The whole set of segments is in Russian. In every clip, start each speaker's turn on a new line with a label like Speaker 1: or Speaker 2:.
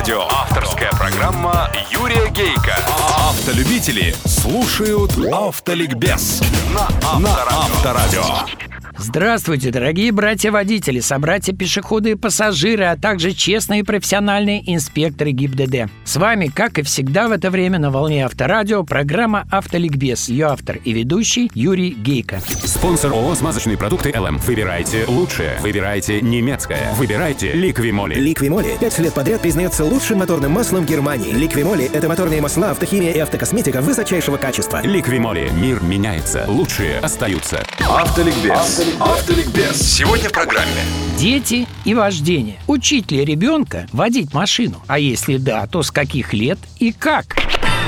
Speaker 1: Авторадио. Авторская программа Юрия Гейка. Автолюбители слушают Автоликбез на Авторадио.
Speaker 2: Здравствуйте, дорогие братья-водители, собратья-пешеходы и пассажиры, а также честные и профессиональные инспекторы ГИБДД. С вами, как и всегда в это время на волне Авторадио, программа «Автоликбез». Ее автор и ведущий Юрий Гейко.
Speaker 3: Спонсор ООО «Смазочные продукты ЛМ». Выбирайте лучшее. Выбирайте немецкое. Выбирайте Ликвимоли.
Speaker 4: Ликвимоли пять лет подряд признается лучшим моторным маслом Германии. Ликвимоли – это моторные масла, автохимия и автокосметика высочайшего качества.
Speaker 3: Ликвимоли. Мир меняется. Лучшие остаются.
Speaker 1: Автоликбез. Автоликбез. Сегодня в программе.
Speaker 2: Дети и вождение. Учить ли ребенка водить машину? А если да, то с каких лет и как?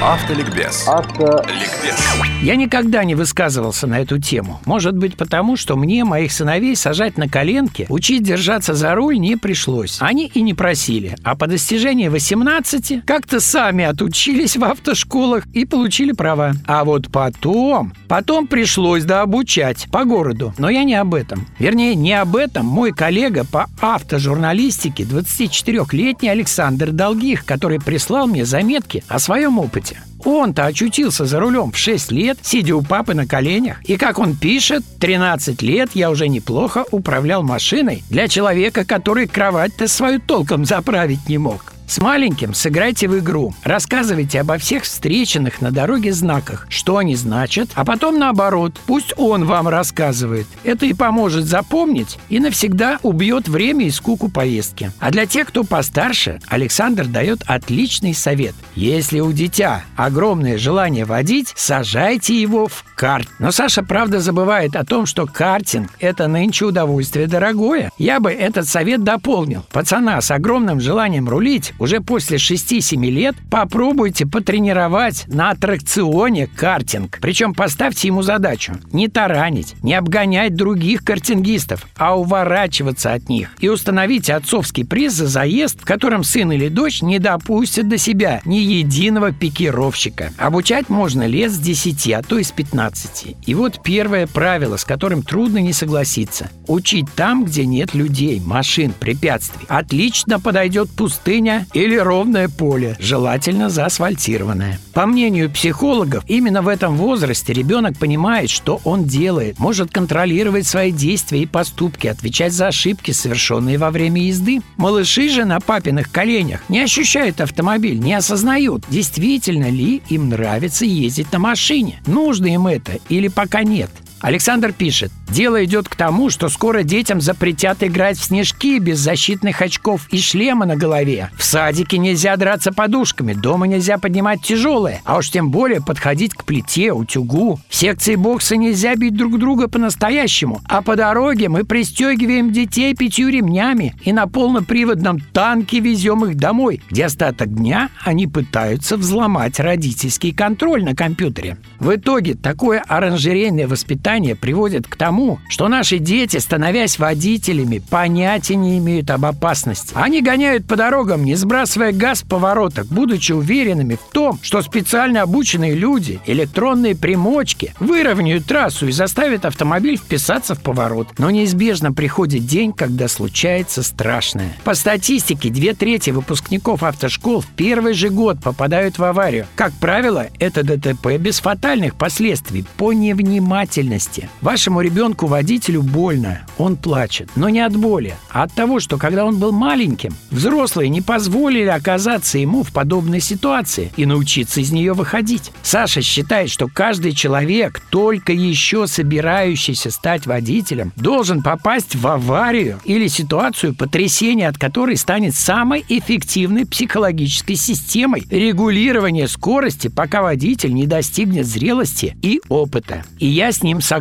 Speaker 1: Автоликбез. Автоликбез.
Speaker 2: Я никогда не высказывался на эту тему. Может быть, потому что мне, моих сыновей, сажать на коленки, учить держаться за руль не пришлось. Они и не просили. А по достижении 18 как-то сами отучились в автошколах и получили права. А вот потом, потом пришлось дообучать по городу. Но я не об этом. Вернее, не об этом мой коллега по автожурналистике, 24-летний Александр Долгих, который прислал мне заметки о своем опыте. Он-то очутился за рулем в 6 лет, сидя у папы на коленях. И как он пишет, 13 лет я уже неплохо управлял машиной для человека, который кровать-то свою толком заправить не мог. С маленьким сыграйте в игру. Рассказывайте обо всех встреченных на дороге знаках, что они значат, а потом наоборот. Пусть он вам рассказывает. Это и поможет запомнить, и навсегда убьет время и скуку поездки. А для тех, кто постарше, Александр дает отличный совет. Если у дитя огромное желание водить, сажайте его в карт. Но Саша, правда, забывает о том, что картинг – это нынче удовольствие дорогое. Я бы этот совет дополнил. Пацана с огромным желанием рулить уже после 6-7 лет попробуйте потренировать на аттракционе картинг. Причем поставьте ему задачу не таранить, не обгонять других картингистов, а уворачиваться от них. И установите отцовский приз за заезд, в котором сын или дочь не допустят до себя ни единого пикировщика. Обучать можно лет с 10, а то и с 15. И вот первое правило, с которым трудно не согласиться. Учить там, где нет людей, машин, препятствий. Отлично подойдет пустыня или ровное поле, желательно заасфальтированное. По мнению психологов, именно в этом возрасте ребенок понимает, что он делает, может контролировать свои действия и поступки, отвечать за ошибки, совершенные во время езды. Малыши же на папиных коленях не ощущают автомобиль, не осознают, действительно ли им нравится ездить на машине, нужно им это или пока нет. Александр пишет, дело идет к тому, что скоро детям запретят играть в снежки без защитных очков и шлема на голове. В садике нельзя драться подушками, дома нельзя поднимать тяжелое, а уж тем более подходить к плите, утюгу. В секции бокса нельзя бить друг друга по-настоящему, а по дороге мы пристегиваем детей пятью ремнями и на полноприводном танке везем их домой, где остаток дня они пытаются взломать родительский контроль на компьютере. В итоге такое оранжерейное воспитание приводит к тому, что наши дети, становясь водителями, понятия не имеют об опасности. Они гоняют по дорогам, не сбрасывая газ в поворотах, будучи уверенными в том, что специально обученные люди, электронные примочки, выровняют трассу и заставят автомобиль вписаться в поворот. Но неизбежно приходит день, когда случается страшное. По статистике, две трети выпускников автошкол в первый же год попадают в аварию. Как правило, это ДТП без фатальных последствий по невнимательности. Вашему ребенку-водителю больно, он плачет. Но не от боли, а от того, что когда он был маленьким, взрослые не позволили оказаться ему в подобной ситуации и научиться из нее выходить. Саша считает, что каждый человек, только еще собирающийся стать водителем, должен попасть в аварию или ситуацию, потрясение от которой станет самой эффективной психологической системой регулирования скорости, пока водитель не достигнет зрелости и опыта. И я с ним согласен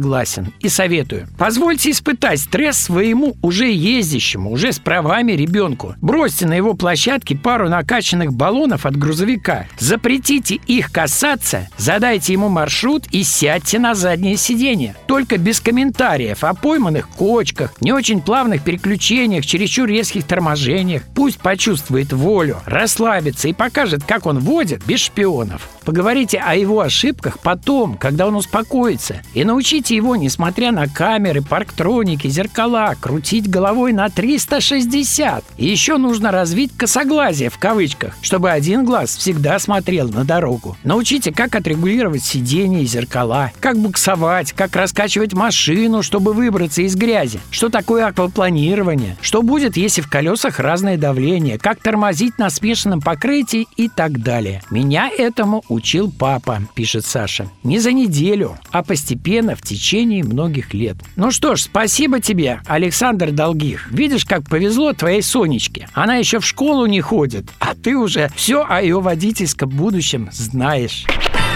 Speaker 2: и советую. Позвольте испытать стресс своему уже ездящему, уже с правами ребенку. Бросьте на его площадке пару накачанных баллонов от грузовика. Запретите их касаться, задайте ему маршрут и сядьте на заднее сиденье. Только без комментариев о пойманных кочках, не очень плавных переключениях, чересчур резких торможениях. Пусть почувствует волю, расслабится и покажет, как он водит без шпионов. Поговорите о его ошибках потом, когда он успокоится, и научите его, несмотря на камеры, парктроники, зеркала, крутить головой на 360. И еще нужно развить косоглазие в кавычках, чтобы один глаз всегда смотрел на дорогу. Научите, как отрегулировать сиденье и зеркала, как буксовать, как раскачивать машину, чтобы выбраться из грязи, что такое аквапланирование, что будет, если в колесах разное давление, как тормозить на смешанном покрытии и так далее. Меня этому учил папа, пишет Саша. Не за неделю, а постепенно в течение многих лет. Ну что ж, спасибо тебе, Александр Долгих. Видишь, как повезло твоей Сонечке. Она еще в школу не ходит, а ты уже все о ее водительском будущем знаешь.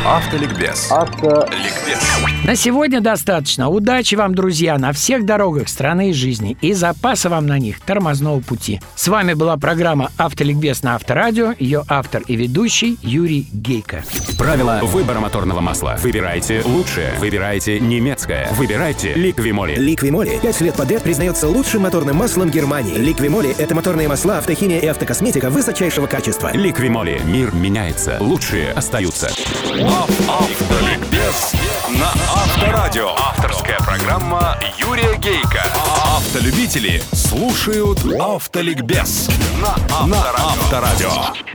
Speaker 1: Автоликбез. Автоликбез.
Speaker 2: На сегодня достаточно. Удачи вам, друзья, на всех дорогах страны и жизни и запаса вам на них тормозного пути. С вами была программа «Автоликбез» на Авторадио, ее автор и ведущий Юрий Гейко.
Speaker 3: Правила выбора моторного масла. Выбирайте лучшее. Выбирайте немецкое. Выбирайте Ликвимоли.
Speaker 4: Ликвимоли пять лет подряд признается лучшим моторным маслом Германии. Ликвимоли – это моторные масла, автохимия и автокосметика высочайшего качества.
Speaker 3: Ликвимоли. Мир меняется. Лучшие остаются.
Speaker 1: Автоликбез на Авторадио. Авторская программа Юрия Гейка. Автолюбители слушают Автоликбез на Авторадио.